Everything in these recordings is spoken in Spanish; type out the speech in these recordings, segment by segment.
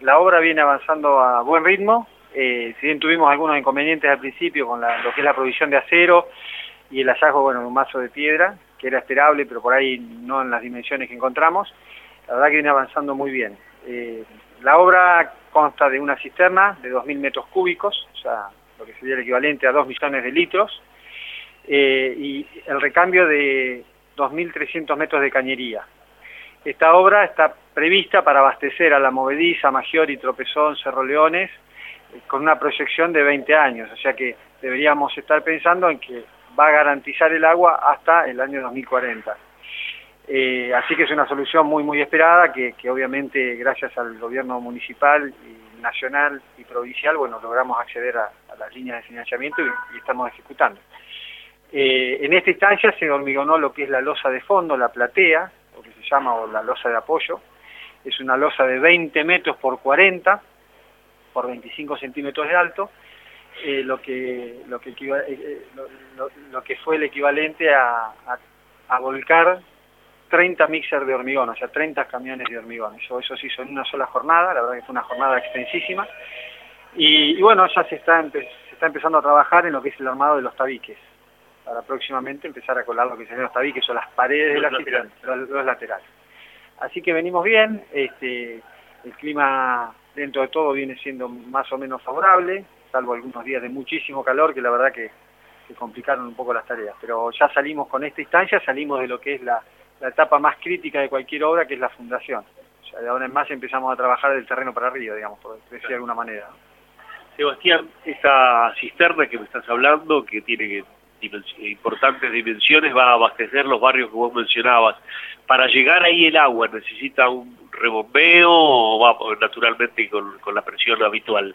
la obra viene avanzando a buen ritmo, eh, si bien tuvimos algunos inconvenientes al principio con lo que es la provisión de acero y el hallazgo bueno, de un mazo de piedra, que era esperable, pero por ahí no en las dimensiones que encontramos, la verdad que viene avanzando muy bien. Eh, la obra consta de una cisterna de 2.000 metros cúbicos, o sea, lo que sería el equivalente a 2 millones de litros, eh, y el recambio de 2.300 metros de cañería. Esta obra está prevista para abastecer a la Movediza, Maggiore, Tropezón, Cerro Leones, con una proyección de 20 años, o sea que deberíamos estar pensando en que va a garantizar el agua hasta el año 2040. Eh, así que es una solución muy muy esperada que, obviamente gracias al gobierno municipal y nacional y provincial, bueno, logramos acceder a, las líneas de financiamiento y, estamos ejecutando. Eh, en esta instancia se hormigonó lo que es la losa de fondo, la platea, llama o la losa de apoyo. Es una losa de 20 metros por 40 por 25 centímetros de alto, eh, lo, que, lo, que lo, que fue el equivalente a, a volcar 30 mixers de hormigón, o sea, 30 camiones de hormigón. Eso, eso se hizo en una sola jornada, la verdad que fue una jornada extensísima. Y, bueno, ya se está, se está empezando a trabajar en lo que es el armado de los tabiques, para próximamente empezar a colar lo que serían los tabiques o las paredes de la laterales. Los, laterales. Así que venimos bien, este, el clima dentro de todo viene siendo más o menos favorable, salvo algunos días de muchísimo calor que la verdad que, que complicaron un poco las tareas. Pero ya salimos con esta instancia, salimos de lo que es la la etapa más crítica de cualquier obra, que es la fundación. O sea, de ahora en más empezamos a trabajar del terreno para arriba, digamos, por decir de alguna manera. Sebastián, esta cisterna que me estás hablando, que tiene importantes dimensiones, va a abastecer los barrios que vos mencionabas. Para llegar ahí el agua, ¿necesita un rebombeo o va naturalmente con, la presión habitual?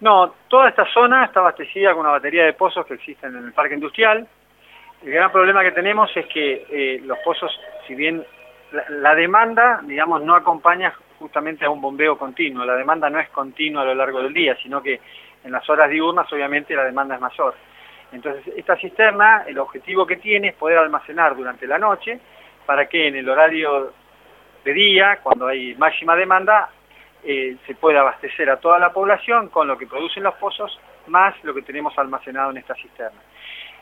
No, toda esta zona está abastecida con una batería de pozos que existen en el parque industrial, el gran problema que tenemos es que eh, los pozos, si bien la, demanda, digamos, no acompaña justamente a un bombeo continuo, la demanda no es continua a lo largo del día, sino que en las horas diurnas obviamente la demanda es mayor. Entonces, esta cisterna, el objetivo que tiene es poder almacenar durante la noche para que en el horario de día, cuando hay máxima demanda, eh, se pueda abastecer a toda la población con lo que producen los pozos, más lo que tenemos almacenado en esta cisterna.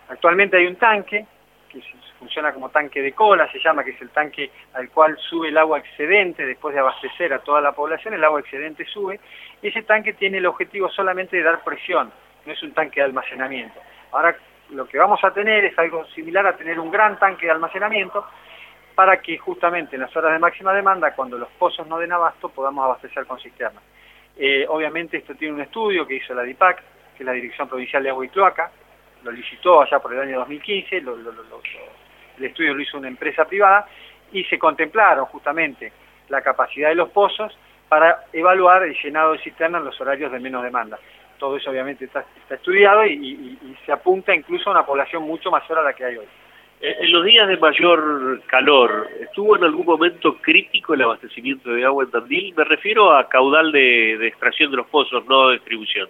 Actualmente hay un tanque que funciona como tanque de cola, se llama, que es el tanque al cual sube el agua excedente después de abastecer a toda la población, el agua excedente sube, ese tanque tiene el objetivo solamente de dar presión, no es un tanque de almacenamiento. Ahora lo que vamos a tener es algo similar a tener un gran tanque de almacenamiento para que justamente en las horas de máxima demanda, cuando los pozos no den abasto, podamos abastecer con cisterna. Eh, obviamente esto tiene un estudio que hizo la DIPAC, que es la Dirección Provincial de Agua y Cloaca, lo licitó allá por el año 2015, el estudio lo hizo una empresa privada y se contemplaron justamente la capacidad de los pozos para evaluar el llenado de cisterna en los horarios de menos demanda. Todo eso obviamente está, estudiado y, se apunta incluso a una población mucho mayor a la que hay hoy. Eh, en los días de mayor calor, ¿estuvo en algún momento crítico el abastecimiento de agua en Tandil? Me refiero a caudal de, de extracción de los pozos, no de distribución.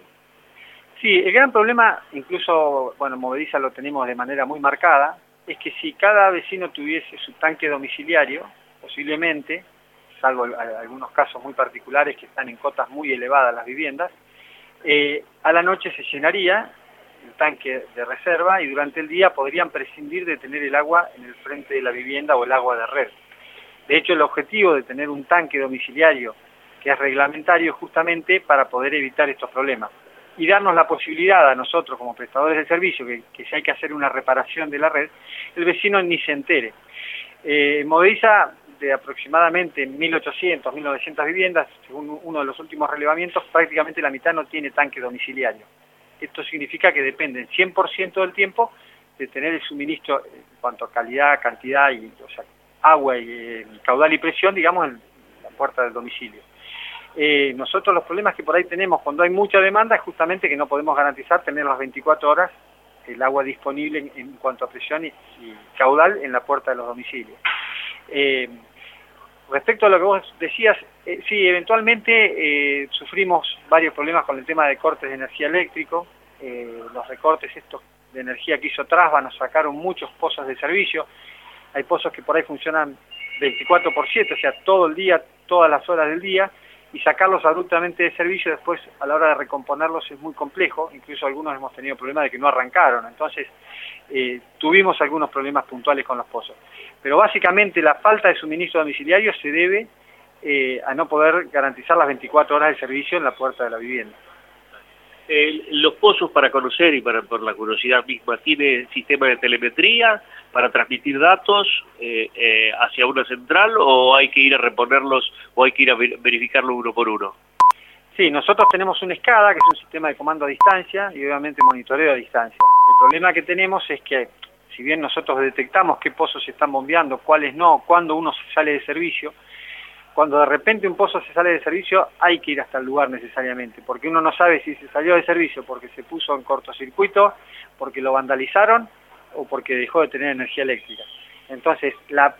Sí, el gran problema, incluso, bueno, Movediza lo tenemos de manera muy marcada, es que si cada vecino tuviese su tanque domiciliario, posiblemente, salvo algunos casos muy particulares que están en cotas muy elevadas las viviendas, eh, a la noche se llenaría el tanque de reserva y durante el día podrían prescindir de tener el agua en el frente de la vivienda o el agua de red. De hecho, el objetivo de tener un tanque domiciliario que es reglamentario justamente para poder evitar estos problemas y darnos la posibilidad a nosotros como prestadores de servicio, que, si hay que hacer una reparación de la red, el vecino ni se entere. Eh, de aproximadamente 1.800, 1.900 viviendas, según uno de los últimos relevamientos, prácticamente la mitad no tiene tanque domiciliario. Esto significa que dependen 100% del tiempo de tener el suministro en cuanto a calidad, cantidad, y, agua y eh, caudal y presión, digamos, en la puerta del domicilio. Eh, nosotros los problemas que por ahí tenemos cuando hay mucha demanda es justamente que no podemos garantizar tener las 24 horas el agua disponible en, cuanto a presión y, caudal en la puerta de los domicilios. Eh, respecto a lo que vos decías, eh, sí, eventualmente sufrimos varios problemas con el tema de cortes de energía eléctrico, los recortes estos de energía que hizo Trasva nos sacaron muchos pozos de servicio, hay pozos que por ahí funcionan 24 por 7, o sea, todo el día, todas las horas del día, y sacarlos abruptamente de servicio después a la hora de recomponerlos es muy complejo, incluso algunos hemos tenido problemas de que no arrancaron, entonces eh, tuvimos algunos problemas puntuales con los pozos. Pero básicamente la falta de suministro domiciliario se debe eh, a no poder garantizar las 24 horas de servicio en la puerta de la vivienda. Los pozos para conocer y para por la curiosidad misma, ¿tiene sistema de telemetría para transmitir datos eh, eh, hacia una central o hay que ir a reponerlos o hay que ir a verificarlo uno por uno? Sí, nosotros tenemos un SCADA, que es un sistema de comando a distancia y obviamente monitoreo a distancia. El problema que tenemos es que si bien nosotros detectamos qué pozos se están bombeando, cuáles no, cuándo uno sale de servicio, cuando de repente un pozo se sale de servicio hay que ir hasta el lugar necesariamente, porque uno no sabe si se salió de servicio porque se puso en cortocircuito, porque lo vandalizaron o porque dejó de tener energía eléctrica. Entonces, la,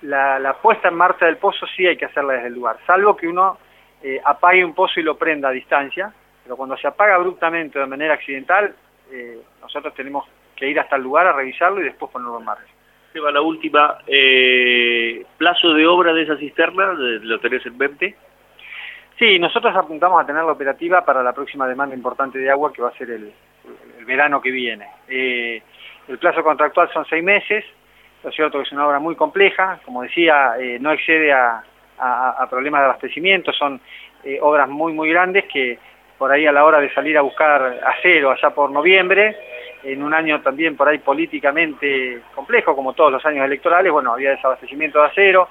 puesta en marcha del pozo sí hay que hacerla desde el lugar, salvo que uno eh, apague un pozo y lo prenda a distancia, pero cuando se apaga abruptamente de manera accidental, eh, nosotros tenemos que ir hasta el lugar a revisarlo y después ponerlo en marcha va la última, eh, plazo de obra de esa cisterna, ¿lo tenés en mente? Sí, nosotros apuntamos a tenerla operativa para la próxima demanda importante de agua que va a ser el, verano que viene. Eh, el plazo contractual son seis meses, lo cierto que es una obra muy compleja, como decía, eh, no excede a, problemas de abastecimiento, son obras muy muy grandes que por ahí a la hora de salir a buscar acero allá por noviembre, en un año también por ahí políticamente complejo, como todos los años electorales, bueno, había desabastecimiento de acero,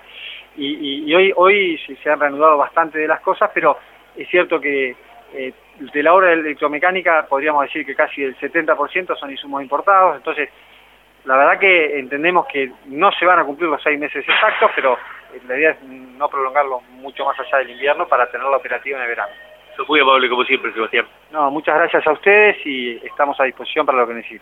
y, hoy, hoy se han reanudado bastante de las cosas, pero es cierto que eh, de la obra electromecánica podríamos decir que casi el 70% son insumos importados, entonces la verdad que entendemos que no se van a cumplir los seis meses exactos, pero la idea es no prolongarlo mucho más allá del invierno para tenerla operativa en el verano. Muy amable como siempre, Sebastián. No, muchas gracias a ustedes y estamos a disposición para lo que necesiten.